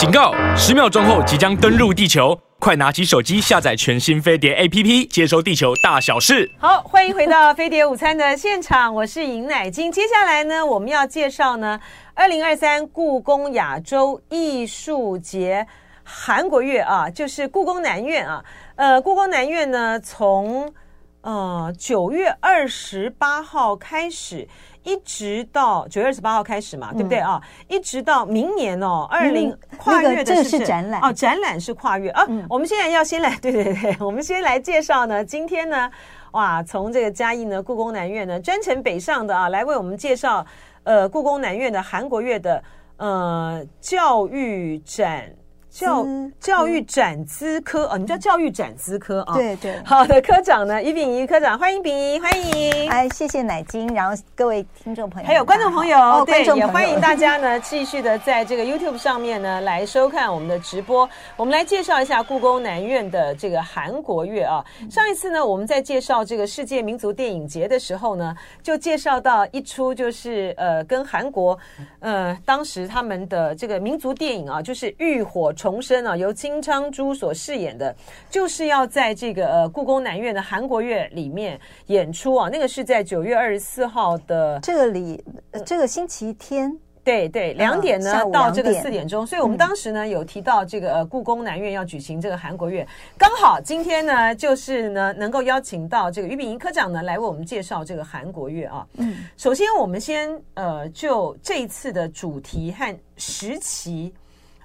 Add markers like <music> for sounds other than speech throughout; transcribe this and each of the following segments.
警告！十秒钟后即将登陆地球，快拿起手机下载全新飞碟 APP，接收地球大小事。好，欢迎回到飞碟午餐的现场，我是尹乃菁。接下来呢，我们要介绍呢，二零二三故宫亚洲艺术节韩国月啊，就是故宫南院啊。呃，故宫南院呢，从呃九月二十八号开始。一直到九月二十八号开始嘛，嗯、对不对啊？一直到明年哦，二零跨越的是，是展览哦，展览是跨越啊。嗯、我们现在要先来，<laughs> 对对对，我们先来介绍呢。今天呢，哇，从这个嘉义呢，故宫南院呢，专程北上的啊，来为我们介绍呃，故宫南院的韩国乐的呃教育展。教教育展资科啊，你叫教育展资科啊？对对，好的，科长呢，于秉仪科长，欢迎秉仪，欢迎。哎，谢谢奶金，然后各位听众朋友，还有观众朋友，哦、对，也欢迎大家呢，<laughs> 继续的在这个 YouTube 上面呢来收看我们的直播。我们来介绍一下故宫南院的这个韩国月啊。上一次呢，我们在介绍这个世界民族电影节的时候呢，就介绍到一出就是呃，跟韩国呃当时他们的这个民族电影啊，就是《浴火》。重生啊，由金昌洙所饰演的，就是要在这个呃故宫南院的韩国月里面演出啊。那个是在九月二十四号的这个里，这个星期天，对对，两点呢到这个四点钟。所以我们当时呢有提到这个呃故宫南院要举行这个韩国月，刚好今天呢就是呢能够邀请到这个于秉仪科长呢来为我们介绍这个韩国月啊。嗯，首先我们先呃就这一次的主题和时期。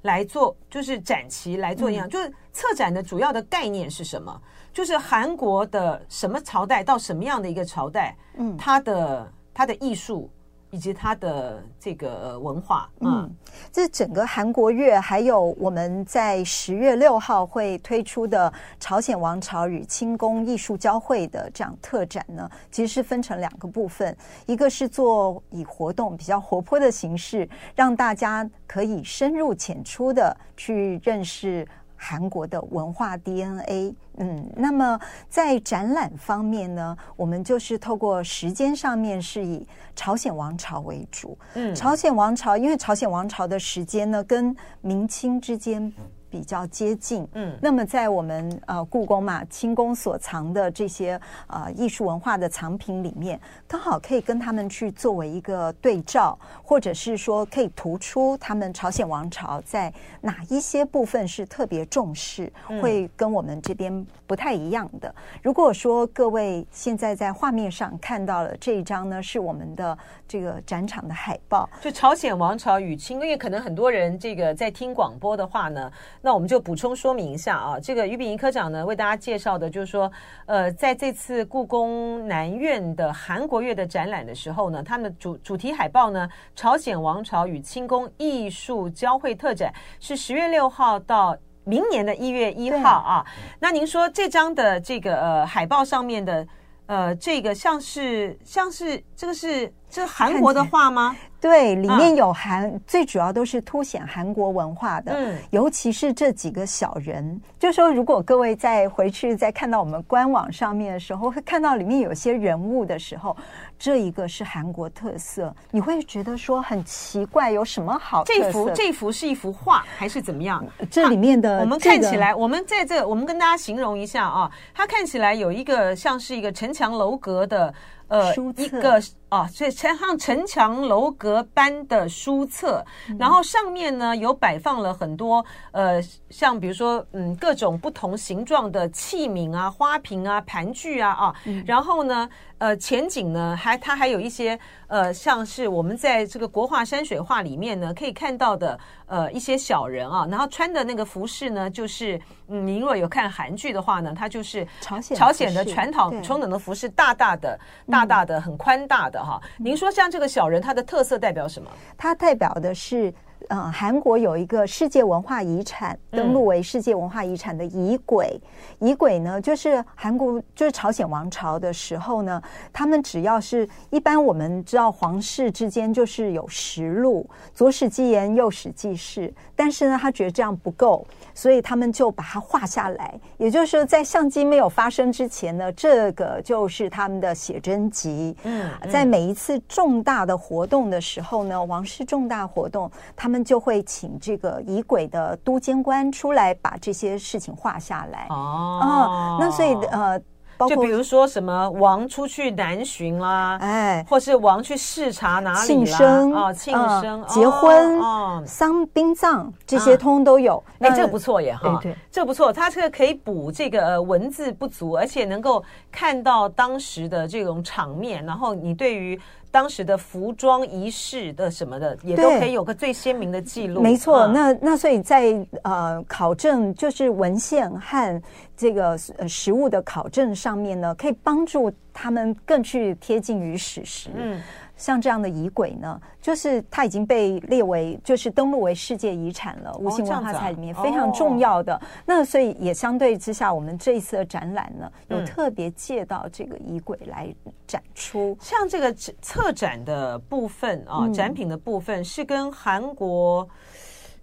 来做就是展旗来做一样，嗯、就是策展的主要的概念是什么？就是韩国的什么朝代到什么样的一个朝代，嗯，它的它的艺术。以及它的这个文化，嗯，这整个韩国月，还有我们在十月六号会推出的朝鲜王朝与清宫艺术交汇的这样特展呢，其实是分成两个部分，一个是做以活动比较活泼的形式，让大家可以深入浅出的去认识。韩国的文化 DNA，嗯，那么在展览方面呢，我们就是透过时间上面是以朝鲜王朝为主，嗯，朝鲜王朝，因为朝鲜王朝的时间呢跟明清之间。比较接近，嗯，那么在我们呃故宫嘛，清宫所藏的这些呃艺术文化的藏品里面，刚好可以跟他们去作为一个对照，或者是说可以突出他们朝鲜王朝在哪一些部分是特别重视，会跟我们这边不太一样的。如果说各位现在在画面上看到了这一张呢，是我们的这个展场的海报，就朝鲜王朝与清，因为可能很多人这个在听广播的话呢。那我们就补充说明一下啊，这个于炳仪科长呢为大家介绍的，就是说，呃，在这次故宫南院的韩国月的展览的时候呢，他们的主主题海报呢，朝鲜王朝与清宫艺术交汇特展是十月六号到明年的一月一号啊。那您说这张的这个呃海报上面的呃这个像是像是这个是这韩国的画吗？对，里面有韩，啊、最主要都是凸显韩国文化的，嗯，尤其是这几个小人。就说如果各位再回去再看到我们官网上面的时候，会看到里面有些人物的时候，这一个是韩国特色，你会觉得说很奇怪，有什么好？这幅这幅是一幅画还是怎么样？这里面的、啊、我们看起来，我们在这，我们跟大家形容一下啊，它看起来有一个像是一个城墙楼阁的。呃，一个啊，所以像像城墙楼阁般的书册，嗯、然后上面呢有摆放了很多呃，像比如说嗯各种不同形状的器皿啊、花瓶啊、盘具啊啊，嗯、然后呢。呃，前景呢，还它还有一些呃，像是我们在这个国画山水画里面呢，可以看到的呃一些小人啊，然后穿的那个服饰呢，就是嗯，您如果有看韩剧的话呢，它就是朝鲜朝鲜的传统传统的服饰，大大的、大大的、很宽大的哈。您说像这个小人，它的特色代表什么？它代表的是。嗯，韩国有一个世界文化遗产登录为世界文化遗产的仪轨，仪轨呢，就是韩国就是朝鲜王朝的时候呢，他们只要是一般我们知道皇室之间就是有实录，左史记言，右史记事，但是呢，他觉得这样不够，所以他们就把它画下来，也就是说，在相机没有发生之前呢，这个就是他们的写真集。嗯，在每一次重大的活动的时候呢，王室重大活动，他们。们就会请这个仪轨的督监官出来把这些事情画下来。哦，哦，那所以呃。就比如说什么王出去南巡啦，哎，或是王去视察哪里庆生啊，庆生、结婚、丧殡葬这些通都有。哎，这个不错耶哈，对，这个不错，它这个可以补这个文字不足，而且能够看到当时的这种场面，然后你对于。当时的服装仪式的什么的，也都可以有个最鲜明的记录。没错，那那所以在呃考证，就是文献和这个呃实物的考证上面呢，可以帮助他们更去贴近于史实。嗯。像这样的仪轨呢，就是它已经被列为就是登录为世界遗产了，无形文化财里面非常重要的。哦哦、那所以也相对之下，我们这一次的展览呢，有特别借到这个仪轨来展出。像这个策展的部分啊，嗯、展品的部分是跟韩国，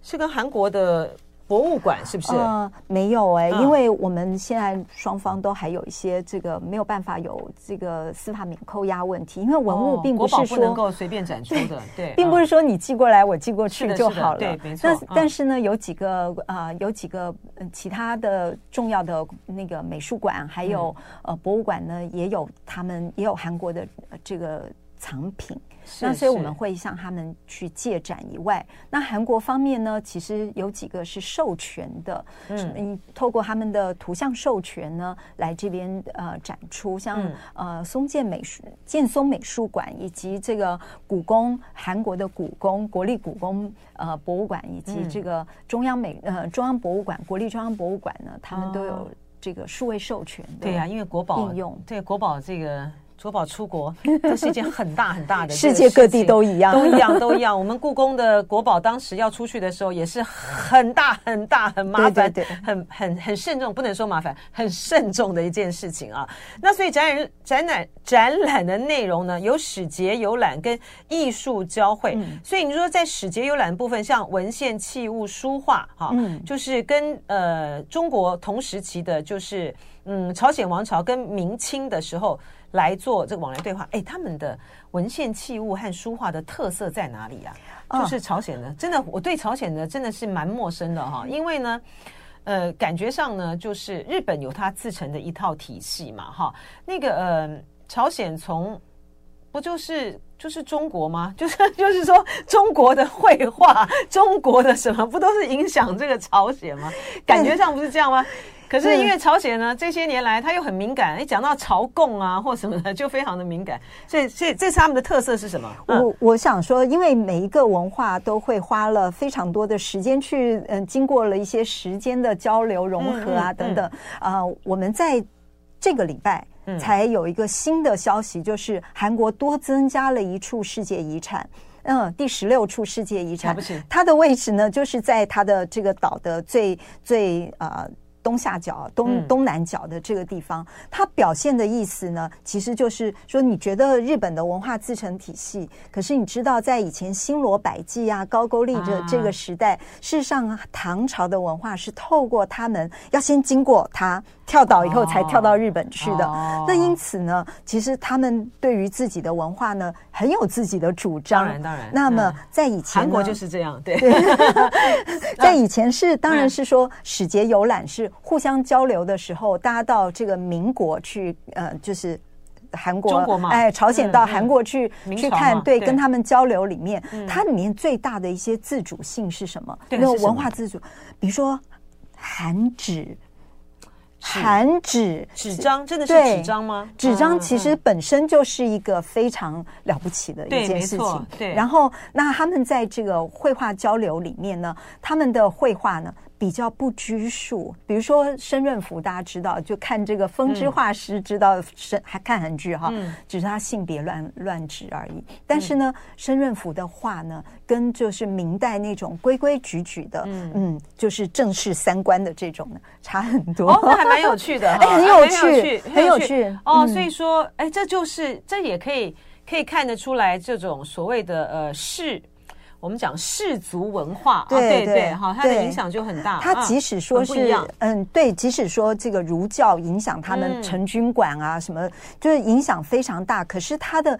是跟韩国的。博物馆是不是？呃，没有哎、欸，嗯、因为我们现在双方都还有一些这个没有办法有这个司法免扣押问题，因为文物并不是说、哦、不能够随便展出的，<laughs> 对，对并不是说你寄过来我寄过去就好了，对，没错。但但是呢，有几个啊、呃，有几个其他的重要的那个美术馆还有、嗯、呃博物馆呢，也有他们也有韩国的这个藏品。那所以我们会向他们去借展以外，那韩国方面呢，其实有几个是授权的，嗯，透过他们的图像授权呢，来这边呃展出，像呃松建美术建松美术馆以及这个故宫韩国的故宫国立故宫呃博物馆以及这个中央美呃中央博物馆国立中央博物馆呢，他们都有这个数位授权的。对呀，因为国宝应用对国宝这个。国宝出国，<laughs> 这是一件很大很大的事世界各地都一样，都一样，都一样。我们故宫的国宝当时要出去的时候，也是很大很大很麻烦，对，很很很慎重，不能说麻烦，很慎重的一件事情啊。那所以展览展览展览的内容呢，有史节游览跟艺术交汇。所以你说在史节游览部分，像文献、器物、书画，哈，就是跟呃中国同时期的，就是嗯朝鲜王朝跟明清的时候。来做这个往来对话，哎，他们的文献器物和书画的特色在哪里啊？就是朝鲜的，真的，我对朝鲜的真的是蛮陌生的哈，因为呢，呃，感觉上呢，就是日本有它自成的一套体系嘛，哈，那个呃，朝鲜从不就是就是中国吗？<laughs> 就是就是说中国的绘画，中国的什么不都是影响这个朝鲜吗？感觉上不是这样吗？可是因为朝鲜呢，这些年来他又很敏感，一讲到朝贡啊或什么的，就非常的敏感。所以，所以这是他们的特色是什么？我我想说，因为每一个文化都会花了非常多的时间去，嗯，经过了一些时间的交流融合啊等等。啊，我们在这个礼拜才有一个新的消息，就是韩国多增加了一处世界遗产，嗯，第十六处世界遗产，它的位置呢，就是在它的这个岛的最最啊。东下角、东东南角的这个地方，它表现的意思呢，其实就是说，你觉得日本的文化自成体系，可是你知道，在以前新罗百济啊、高句丽的这个时代，事实上唐朝的文化是透过他们要先经过它。跳岛以后才跳到日本去的，那因此呢，其实他们对于自己的文化呢，很有自己的主张。当然，当然。那么在以前，韩国就是这样，对。<laughs> <laughs> 在以前是，当然是说使节游览是互相交流的时候，大家到这个民国去，呃，就是韩国，中国嘛，哎，朝鲜到韩国去去看，对，跟他们交流里面，它里面最大的一些自主性是什么？那个文化自主，比如说韩纸。韩纸纸张真的是纸张吗？纸张其实本身就是一个非常了不起的一件事情。对，然后那他们在这个绘画交流里面呢，他们的绘画呢。比较不拘束，比如说申润福，大家知道，就看这个《风之画师》知道申、嗯、还看韩剧哈，嗯、只是他性别乱乱指而已。但是呢，申润福的画呢，跟就是明代那种规规矩矩的，嗯，嗯，就是正式三观的这种呢，差很多。哦，那还蛮有趣的，<laughs> 哎，很有趣，很有趣哦。所以说，哎，这就是这也可以可以看得出来，这种所谓的呃是。我们讲氏族文化，对对哈，它的影响就很大。它即使说是嗯，对，即使说这个儒教影响他们成军馆啊什么，就是影响非常大。可是它的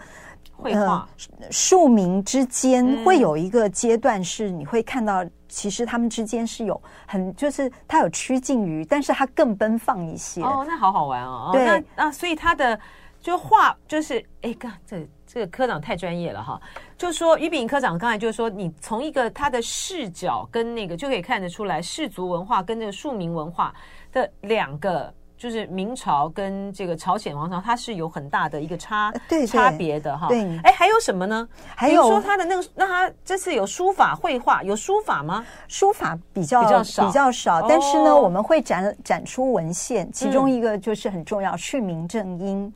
绘画庶民之间会有一个阶段，是你会看到，其实他们之间是有很，就是他有趋近于，但是他更奔放一些。哦，那好好玩哦。对，那啊，所以他的就画就是，哎，哥，这这个科长太专业了哈。就说于炳科长刚才就是说，你从一个他的视角跟那个就可以看得出来，氏族文化跟这个庶民文化的两个。就是明朝跟这个朝鲜王朝，它是有很大的一个差对对差别的哈。对，哎，还有什么呢？还有说他的那个，那他这次有书法绘画，有书法吗？书法比较比较少，比较少。但是呢，哦、我们会展展出文献，其中一个就是很重要，嗯、训民正音。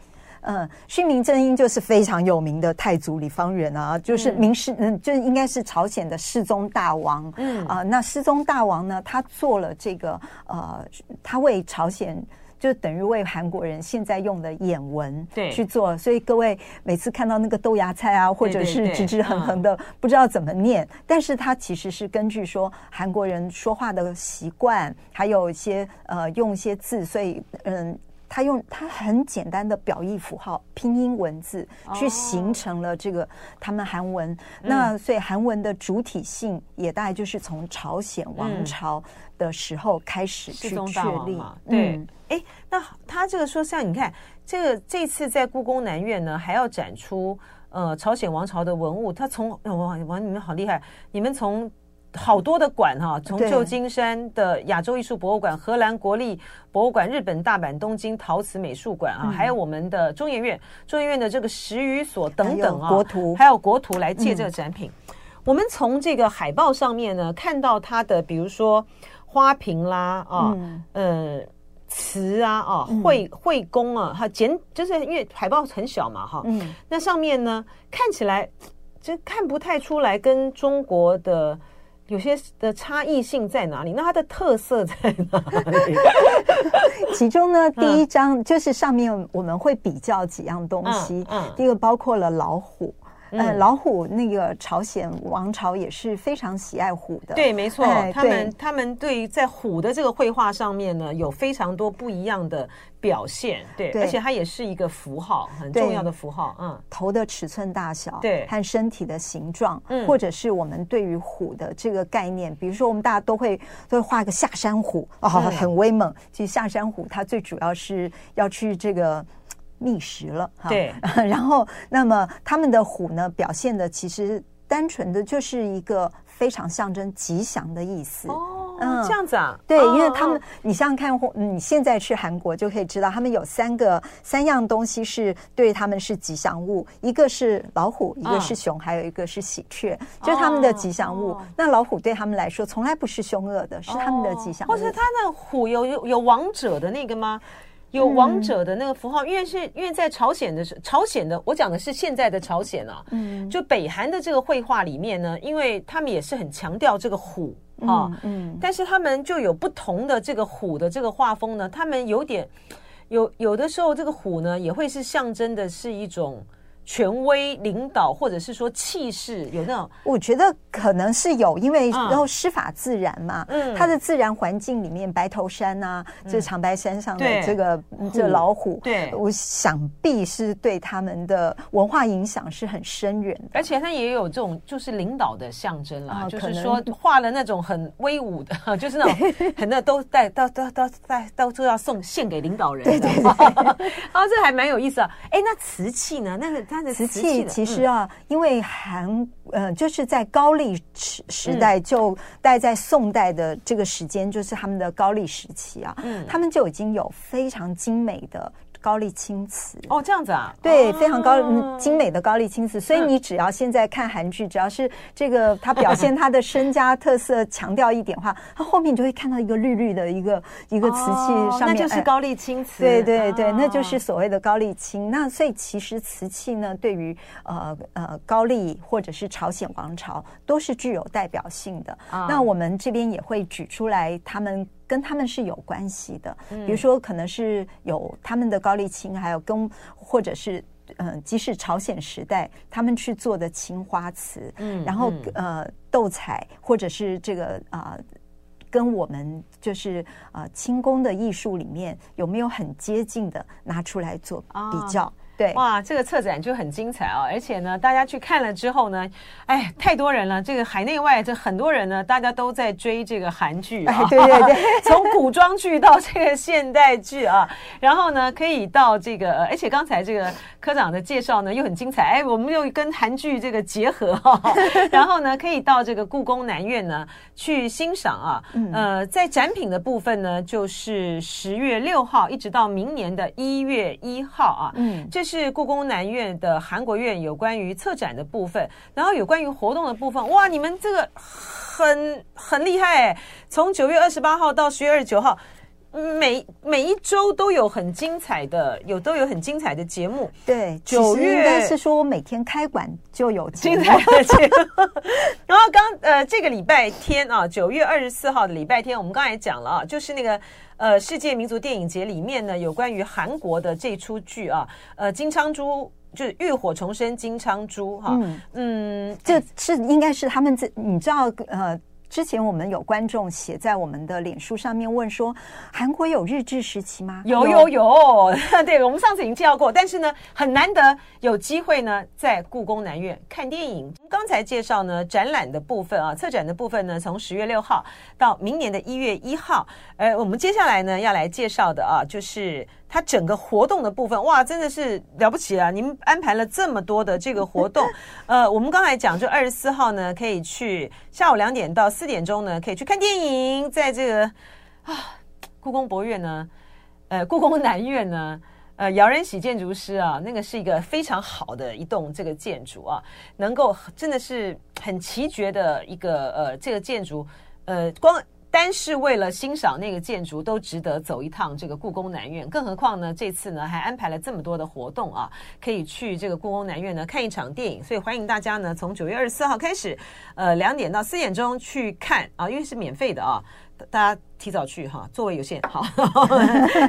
嗯，训民正英就是非常有名的太祖李方远啊，就是明世，嗯，嗯，就是应该是朝鲜的世宗大王。嗯啊、呃，那世宗大王呢，他做了这个呃，他为朝鲜。就等于为韩国人现在用的眼纹对去做，所以各位每次看到那个豆芽菜啊，或者是直直横横的，不知道怎么念，但是它其实是根据说韩国人说话的习惯，还有一些呃用一些字，所以嗯，他用他很简单的表意符号拼音文字去形成了这个他们韩文。那所以韩文的主体性也大概就是从朝鲜王朝的时候开始去确立，对。哎，那他这个说，像你看，这个这次在故宫南院呢，还要展出呃朝鲜王朝的文物。他从哇哇，你们好厉害！你们从好多的馆哈，从旧金山的亚洲艺术博物馆、荷兰国立博物馆、日本大阪、东京陶瓷美术馆啊，还有我们的中研院、中研院的这个十余所等等啊，国图。还有国图来借这个展品。我们从这个海报上面呢，看到它的，比如说花瓶啦啊，嗯。瓷啊，哦，绘绘工啊，它简就是因为海报很小嘛，哈，嗯，那上面呢看起来就看不太出来跟中国的有些的差异性在哪里？那它的特色在哪里？<laughs> 其中呢，第一张就是上面我们会比较几样东西，嗯，第一个包括了老虎。嗯，老虎那个朝鲜王朝也是非常喜爱虎的。对，没错，哎、他们他们对于在虎的这个绘画上面呢，有非常多不一样的表现。对，对而且它也是一个符号，很重要的符号。嗯，头的尺寸大小，对，和身体的形状，嗯，或者是我们对于虎的这个概念，比如说我们大家都会都会画一个下山虎，哦，很威猛。其实下山虎它最主要是要去这个。觅食了，对，<laughs> 然后那么他们的虎呢，表现的其实单纯的就是一个非常象征吉祥的意思。哦，嗯，这样子啊，对，因为他们，你想想看，你现在去韩国就可以知道，他们有三个三样东西是对他们是吉祥物，一个是老虎，一个是熊，还有一个是喜鹊，就是他们的吉祥物。那老虎对他们来说从来不是凶恶的，是他们的吉祥物。或者他的虎有有有王者的那个吗？有王者的那个符号，因为是因为在朝鲜的时朝鲜的，我讲的是现在的朝鲜啊。嗯，就北韩的这个绘画里面呢，因为他们也是很强调这个虎啊，嗯，但是他们就有不同的这个虎的这个画风呢，他们有点有有的时候这个虎呢也会是象征的是一种。权威领导，或者是说气势，有那种，我觉得可能是有，因为然后师法自然嘛，嗯，它的自然环境里面，白头山啊，这长白山上的这个这老虎，对，我想必是对他们的文化影响是很深远的，而且它也有这种就是领导的象征啦，就是说画了那种很威武的，<laughs> 就是那种 <laughs> 很那都带到到到带到处要送献给领导人，对对对，<laughs> 啊，这还蛮有意思啊，哎，那瓷器呢？那个。瓷器其实啊，因为韩呃，就是在高丽时时代，就待在宋代的这个时间，就是他们的高丽时期啊，嗯，他们就已经有非常精美的。高丽青瓷哦，这样子啊，对，非常高、嗯、精美的高丽青瓷。所以你只要现在看韩剧，只要是这个它表现它的身家特色，强调一点的话，<laughs> 它后面你就会看到一个绿绿的一个一个瓷器上面，那就是高丽青瓷。对对对，那就是所谓的高丽青。那所以其实瓷器呢，对于呃呃高丽或者是朝鲜王朝都是具有代表性的。那我们这边也会举出来他们。跟他们是有关系的，比如说可能是有他们的高丽青，还有跟或者是嗯，即使朝鲜时代他们去做的青花瓷，嗯，然后呃斗彩或者是这个啊、呃，跟我们就是啊清宫的艺术里面有没有很接近的拿出来做比较？对，哇，这个策展就很精彩啊！而且呢，大家去看了之后呢，哎，太多人了，这个海内外这很多人呢，大家都在追这个韩剧啊，对对对，<laughs> 从古装剧到这个现代剧啊，然后呢，可以到这个，而且刚才这个科长的介绍呢又很精彩，哎，我们又跟韩剧这个结合哈，<laughs> 然后呢，可以到这个故宫南院呢去欣赏啊，呃，在展品的部分呢，就是十月六号一直到明年的一月一号啊，嗯，这。是故宫南院的韩国院有关于策展的部分，然后有关于活动的部分。哇，你们这个很很厉害哎！从九月二十八号到十月二十九号，每每一周都有很精彩的，有都有很精彩的节目。对，九月应该是说每天开馆就有精彩的节目。<laughs> 然后刚呃这个礼拜天啊，九月二十四号的礼拜天，我们刚才讲了啊，就是那个。呃，世界民族电影节里面呢，有关于韩国的这出剧啊，呃，金昌洙就是浴火重生金昌洙哈，嗯，嗯这是应该是他们这，你知道呃。之前我们有观众写在我们的脸书上面问说，韩国有日治时期吗？有有有，<laughs> 对，我们上次已经介绍过，但是呢，很难得有机会呢，在故宫南院看电影。刚才介绍呢，展览的部分啊，策展的部分呢，从十月六号到明年的一月一号。呃，我们接下来呢要来介绍的啊，就是。它整个活动的部分，哇，真的是了不起啊！您安排了这么多的这个活动，<laughs> 呃，我们刚才讲，就二十四号呢，可以去下午两点到四点钟呢，可以去看电影，在这个啊，故宫博物院呢，呃，故宫南院呢，呃，姚仁喜建筑师啊，那个是一个非常好的一栋这个建筑啊，能够真的是很奇绝的一个呃这个建筑，呃，光。单是为了欣赏那个建筑，都值得走一趟这个故宫南院。更何况呢，这次呢还安排了这么多的活动啊，可以去这个故宫南院呢看一场电影。所以欢迎大家呢从九月二十四号开始，呃，两点到四点钟去看啊，因为是免费的啊，大家提早去哈，座位有限。好，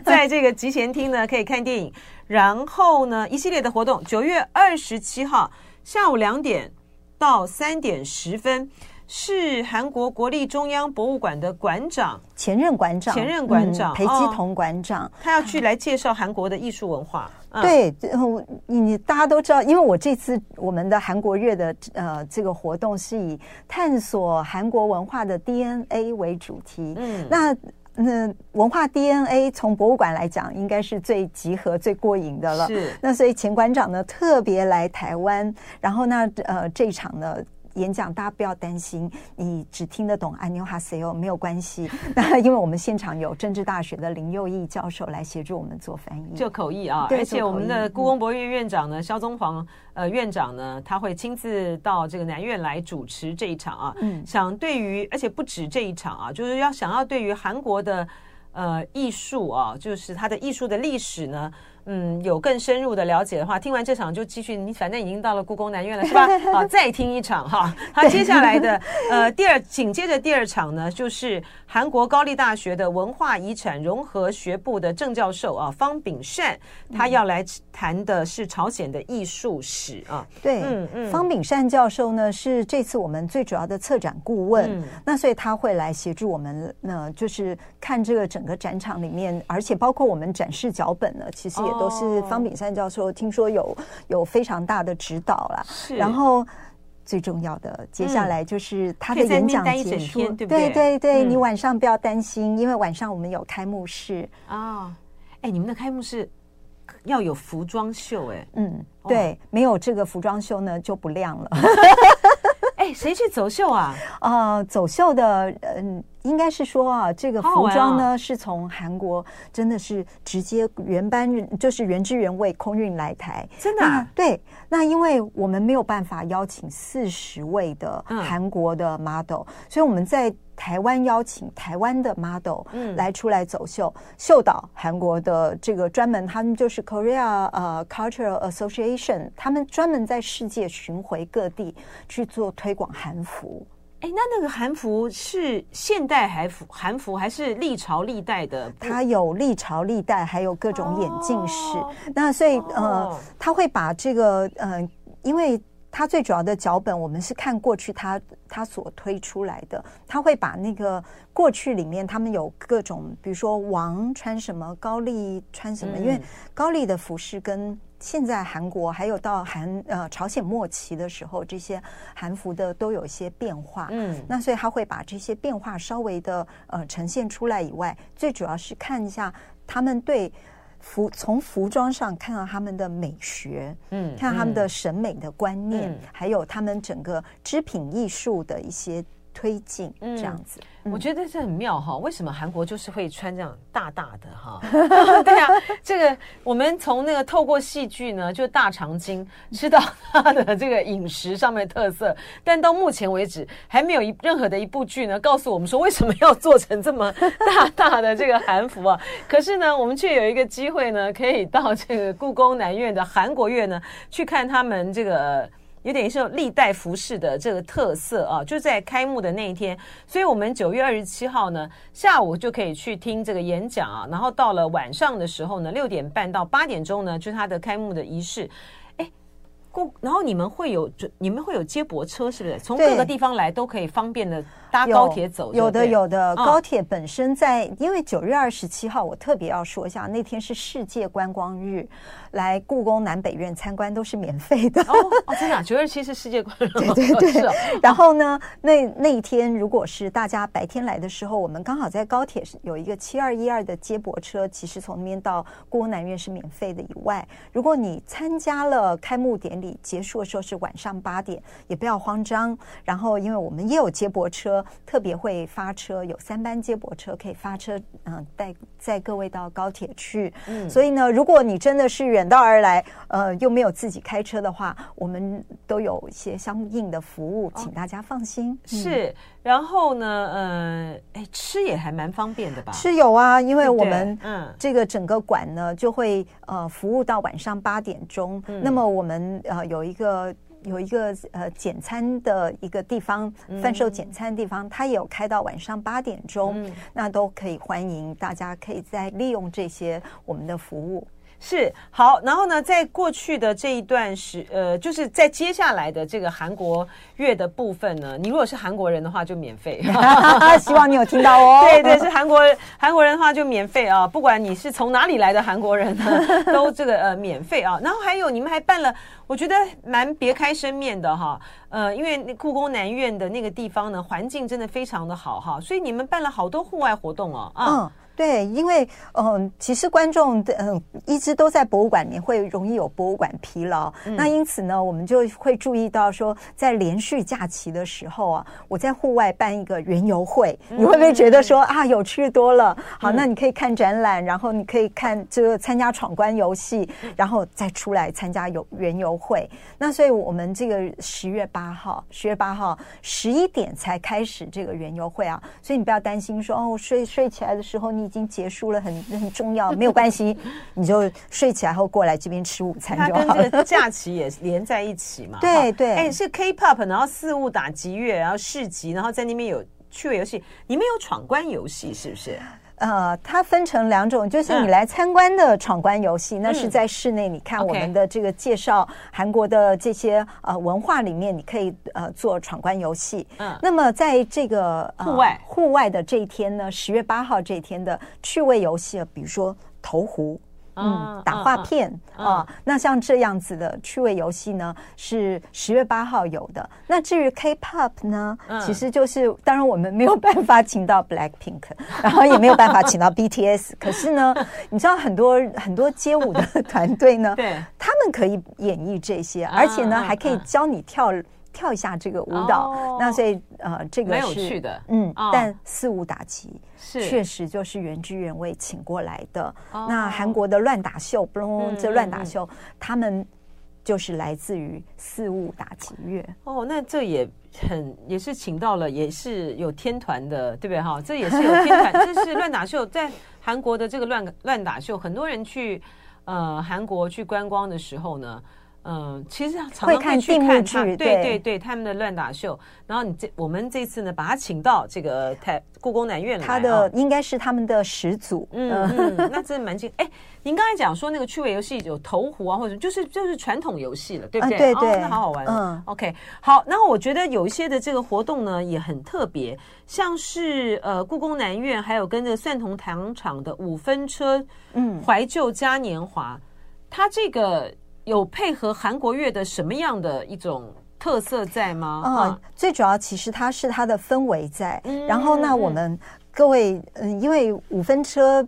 在这个集贤厅呢可以看电影，然后呢一系列的活动，九月二十七号下午两点到三点十分。是韩国国立中央博物馆的馆长，前任馆长，前任馆长裴基同馆长，哦，他要去来介绍韩国的艺术文化。嗯、对，你大家都知道，因为我这次我们的韩国月的呃这个活动是以探索韩国文化的 DNA 为主题。嗯，那那文化 DNA 从博物馆来讲，应该是最集合、最过瘾的了。是，那所以前馆长呢特别来台湾，然后呢呃这一场呢。演讲，大家不要担心，你只听得懂安妞哈塞哦，没有关系。<laughs> 那因为我们现场有政治大学的林佑义教授来协助我们做翻译，就口译啊。对，而且我们的故宫博物院院长呢，肖宗煌呃院长呢，他会亲自到这个南院来主持这一场啊。嗯，想对于而且不止这一场啊，就是要想要对于韩国的呃艺术啊，就是它的艺术的历史呢。嗯，有更深入的了解的话，听完这场就继续。你反正已经到了故宫南院了，是吧？<laughs> 啊，再听一场哈。他接下来的 <laughs> 呃第二紧接着第二场呢，就是韩国高丽大学的文化遗产融合学部的郑教授啊，方炳善，他要来谈的是朝鲜的艺术史啊。对，嗯嗯，方炳善教授呢是这次我们最主要的策展顾问，嗯、那所以他会来协助我们，呢就是看这个整个展场里面，而且包括我们展示脚本呢，其实也。都是方炳善教授，听说有有非常大的指导了。是，然后最重要的，接下来就是他的演讲结束，对不对？对对对，你晚上不要担心，因为晚上我们有开幕式啊。哎，你们的开幕式要有服装秀，哎，嗯，对，没有这个服装秀呢就不亮了。<laughs> 哎，谁去走秀啊？啊，走秀的，嗯。应该是说啊，这个服装呢、哦、是从韩国真的是直接原班，就是原汁原味空运来台，真的、啊、对。那因为我们没有办法邀请四十位的韩国的 model，、嗯、所以我们在台湾邀请台湾的 model 来出来走秀，嗯、秀导韩国的这个专门，他们就是 Korea 呃 Cultural Association，他们专门在世界巡回各地去做推广韩服。哎，那那个韩服是现代韩服，韩服还是历朝历代的？它有历朝历代，还有各种眼镜式。哦、那所以呃，他会把这个呃，因为它最主要的脚本，我们是看过去它它所推出来的，他会把那个过去里面他们有各种，比如说王穿什么，高丽穿什么，嗯、因为高丽的服饰跟现在韩国还有到韩呃朝鲜末期的时候，这些韩服的都有一些变化，嗯，那所以他会把这些变化稍微的呃呈现出来以外，最主要是看一下他们对。服从服装上看到他们的美学，嗯，看到他们的审美的观念，嗯、还有他们整个织品艺术的一些。推进这样子，嗯、我觉得这很妙哈。为什么韩国就是会穿这样大大的哈？<laughs> 对啊，这个我们从那个透过戏剧呢，就大长今 <laughs> 知道它的这个饮食上面的特色，但到目前为止还没有一任何的一部剧呢告诉我们说为什么要做成这么大大的这个韩服啊？<laughs> 可是呢，我们却有一个机会呢，可以到这个故宫南院的韩国院呢去看他们这个。有点像历代服饰的这个特色啊，就在开幕的那一天，所以我们九月二十七号呢下午就可以去听这个演讲啊，然后到了晚上的时候呢，六点半到八点钟呢，就是它的开幕的仪式。然后你们会有你们会有接驳车是不是？从各个地方来都可以方便的。搭高铁走有，有的有的高铁本身在，哦、因为九月二十七号，我特别要说一下，那天是世界观光日，来故宫南北院参观都是免费的。哦，哦真的，啊，<laughs> 九月二十七是世界观光日。对对对。哦、<laughs> 然后呢，那那一天如果是大家白天来的时候，我们刚好在高铁有一个七二一二的接驳车，其实从那边到故宫南院是免费的。以外，如果你参加了开幕典礼结束的时候是晚上八点，也不要慌张。然后，因为我们也有接驳车。特别会发车，有三班接驳车可以发车，嗯，带载各位到高铁去。嗯，所以呢，如果你真的是远道而来，呃，又没有自己开车的话，我们都有一些相应的服务，请大家放心。哦嗯、是，然后呢，呃，哎，吃也还蛮方便的吧？吃有啊，因为我们嗯，这个整个馆呢就会呃服务到晚上八点钟。嗯、那么我们呃有一个。有一个呃简餐的一个地方，贩售简餐的地方，它也有开到晚上八点钟，嗯、那都可以欢迎大家可以再利用这些我们的服务。是好，然后呢，在过去的这一段时，呃，就是在接下来的这个韩国月的部分呢，你如果是韩国人的话就免费，<laughs> 希望你有听到哦。<laughs> 对对，是韩国韩国人的话就免费啊，不管你是从哪里来的韩国人呢，<laughs> 都这个呃免费啊。然后还有你们还办了，我觉得蛮别开生面的哈，呃，因为那故宫南院的那个地方呢，环境真的非常的好哈，所以你们办了好多户外活动哦啊。嗯对，因为嗯、呃，其实观众嗯、呃、一直都在博物馆里面，会容易有博物馆疲劳。嗯、那因此呢，我们就会注意到说，在连续假期的时候啊，我在户外办一个园游会，嗯、你会不会觉得说啊，有趣多了？好，嗯、那你可以看展览，然后你可以看这个参加闯关游戏，然后再出来参加游园游会。那所以我们这个十月八号，十月八号十一点才开始这个园游会啊，所以你不要担心说哦，睡睡起来的时候你。已经结束了，很很重要，没有关系，<laughs> 你就睡起来后过来这边吃午餐就好了。它跟这个假期也连在一起嘛？<laughs> 对对，哎，是 K-pop，然后四物打击乐，然后市集，然后在那边有趣味游戏，你们有闯关游戏是不是？呃，它分成两种，就是你来参观的闯关游戏，嗯、那是在室内，你看我们的这个介绍韩国的这些呃文化里面，你可以呃做闯关游戏。嗯，那么在这个户外。户外的这一天呢，十月八号这一天的趣味游戏，比如说投壶。嗯，打画片啊，啊，那像这样子的趣味游戏呢，是十月八号有的。那至于 K-pop 呢，嗯、其实就是当然我们没有办法请到 Blackpink，<laughs> 然后也没有办法请到 BTS，可是呢，<laughs> 你知道很多很多街舞的团队呢，<laughs> 对，他们可以演绎这些，而且呢，还可以教你跳。跳一下这个舞蹈，哦、那所以呃，这个是蛮有趣的，嗯，哦、但四物打击是确实就是原汁原味请过来的。哦、那韩国的乱打秀，不隆，这乱打秀，嗯、他们就是来自于四物打击乐。哦，那这也很也是请到了，也是有天团的，对不对哈？这也是有天团，这是乱打秀，在韩国的这个乱乱打秀，很多人去呃韩国去观光的时候呢。嗯，其实常常会看定目剧，对对对，他们的乱打秀。然后你这我们这次呢，把他请到这个台故宫南院来，他的应该是他们的始祖。嗯嗯，那真的蛮近。哎，您刚才讲说那个趣味游戏有投壶啊，或者就是就是传统游戏了，对不对？对对，那好好玩。嗯，OK，好。然后我觉得有一些的这个活动呢也很特别，像是呃故宫南院，还有跟着蒜头糖厂的五分车，嗯，怀旧嘉年华，它这个。有配合韩国乐的什么样的一种特色在吗？啊，最主要其实它是它的氛围在。嗯，然后那我们各位，嗯，因为五分车。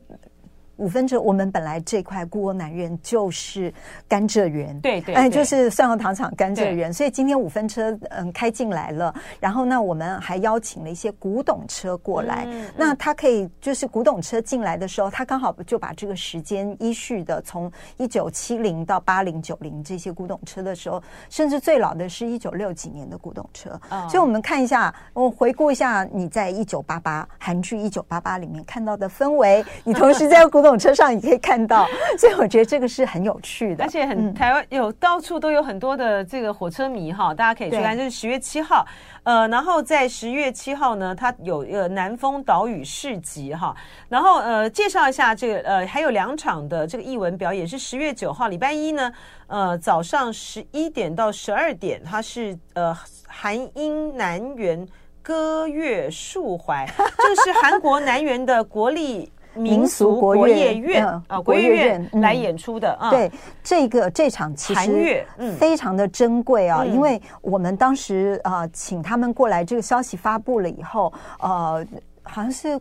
五分车，我们本来这块孤儿南苑就是甘蔗园，对对，哎，就是蒜头糖厂甘蔗园，所以今天五分车嗯开进来了，然后那我们还邀请了一些古董车过来，嗯、那他可以就是古董车进来的时候，他刚好就把这个时间依序的从一九七零到八零九零这些古董车的时候，甚至最老的是一九六几年的古董车，哦、所以我们看一下，我回顾一下你在一九八八韩剧一九八八里面看到的氛围，你同时在古董。车上你可以看到，<laughs> 所以我觉得这个是很有趣的，而且很台湾有到处都有很多的这个火车迷哈，大家可以去看。就是十月七号，呃，然后在十月七号呢，它有一个南风岛屿市集哈，然后呃，介绍一下这个呃，还有两场的这个艺文表演是十月九号礼拜一呢，呃，早上十一点到十二点，它是呃韩英南园歌乐树怀，这是韩国南园的国立。民俗国乐院啊，国乐院来演出的啊。对，这个这场其实非常的珍贵啊，因为我们当时啊请他们过来，这个消息发布了以后，呃，好像是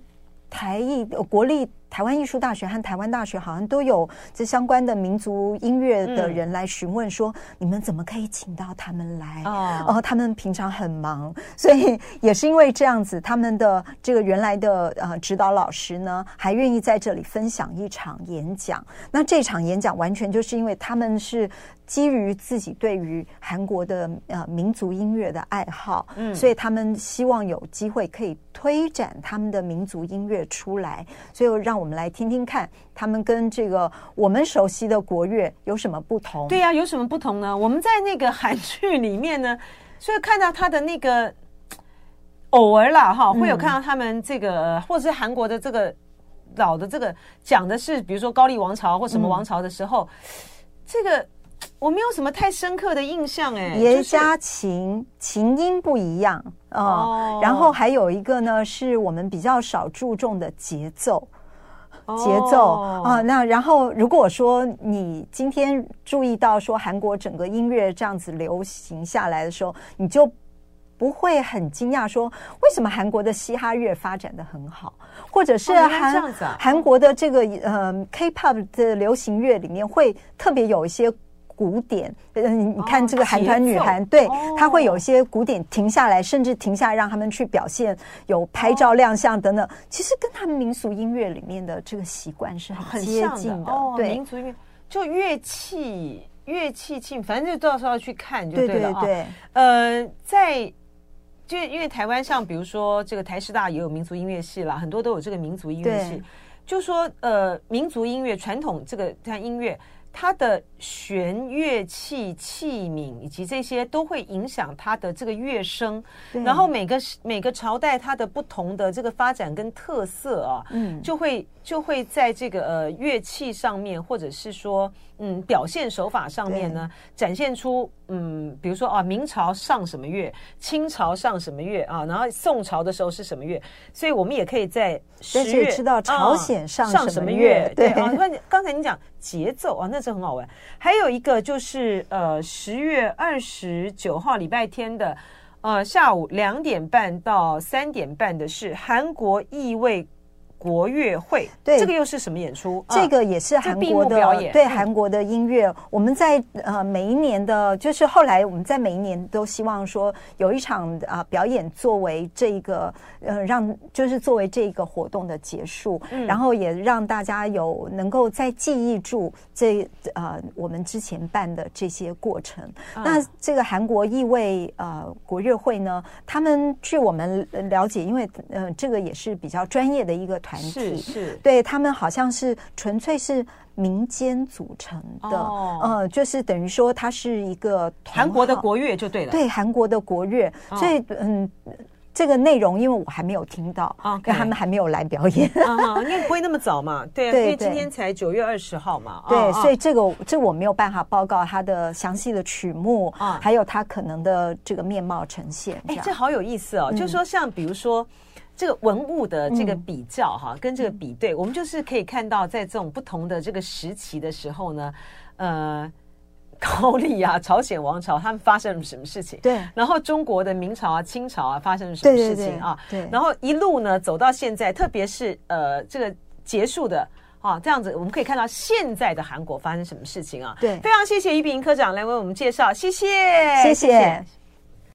台艺国立。台湾艺术大学和台湾大学好像都有这相关的民族音乐的人来询问说：“你们怎么可以请到他们来？”哦，他们平常很忙，<laughs> 所以也是因为这样子，他们的这个原来的呃指导老师呢，还愿意在这里分享一场演讲。那这场演讲完全就是因为他们是。基于自己对于韩国的呃民族音乐的爱好，嗯，所以他们希望有机会可以推展他们的民族音乐出来，所以让我们来听听看他们跟这个我们熟悉的国乐有什么不同。对呀，有什么不同呢？我们在那个韩剧里面呢，<laughs> 所以看到他的那个偶尔啦哈，会有看到他们这个，或者是韩国的这个老的这个讲的是，比如说高丽王朝或什么王朝的时候，这个。我没有什么太深刻的印象，哎，叶家琴琴音不一样哦，然后还有一个呢，是我们比较少注重的节奏，节奏啊。那然后如果说你今天注意到说韩国整个音乐这样子流行下来的时候，你就不会很惊讶说为什么韩国的嘻哈乐发展的很好，或者是韩韩国的这个呃 K-pop 的流行乐里面会特别有一些。古典，嗯，你看这个韩团女韩，对，她会有一些古典停下来，甚至停下来让他们去表现，有拍照亮相等等。其实跟他们民俗音乐里面的这个习惯是很接近的。对，民族音乐就乐器，乐器器，反正就到时候要去看就对了。对对对。呃，在就因为台湾像比如说这个台师大也有民族音乐系啦，很多都有这个民族音乐系。就说呃，民族音乐传统这个像音乐。它的弦乐器器皿以及这些都会影响它的这个乐声，然后每个每个朝代它的不同的这个发展跟特色啊，嗯，就会就会在这个呃乐器上面，或者是说嗯表现手法上面呢，展现出嗯，比如说啊，明朝上什么乐，清朝上什么乐啊，然后宋朝的时候是什么乐，所以我们也可以在十月知道朝鲜上上什么乐，对啊，刚才你讲节奏啊，那是很好玩。还有一个就是呃，十月二十九号礼拜天的呃下午两点半到三点半的是韩国意味。国乐会，对，这个又是什么演出？这个也是韩国的表演，对韩国的音乐。我们在呃每一年的，就是后来我们在每一年都希望说有一场啊表演作为这个呃让就是作为这个活动的结束，然后也让大家有能够再记忆住这呃我们之前办的这些过程。那这个韩国意味呃国乐会呢，他们据我们了解，因为呃这个也是比较专业的一个。团体，是是，对他们好像是纯粹是民间组成的，哦、呃，就是等于说它是一个韩国的国乐就对了，对韩国的国乐，哦、所以嗯。这个内容，因为我还没有听到，因为他们还没有来表演，啊，应该不会那么早嘛，对，对，因为今天才九月二十号嘛，对，哦、所以这个这我没有办法报告它的详细的曲目，啊，还有它可能的这个面貌呈现。哎，这好有意思哦，嗯、就是说像比如说这个文物的这个比较哈，嗯、跟这个比对，我们就是可以看到在这种不同的这个时期的时候呢，呃。<laughs> 高丽啊，朝鲜王朝他们发生了什么事情？对，然后中国的明朝啊、清朝啊发生了什么事情啊？对，然后一路呢走到现在，特别是呃这个结束的啊，这样子我们可以看到现在的韩国发生什么事情啊？对，非常谢谢俞炳科长来为我们介绍，谢谢，谢谢。谢谢。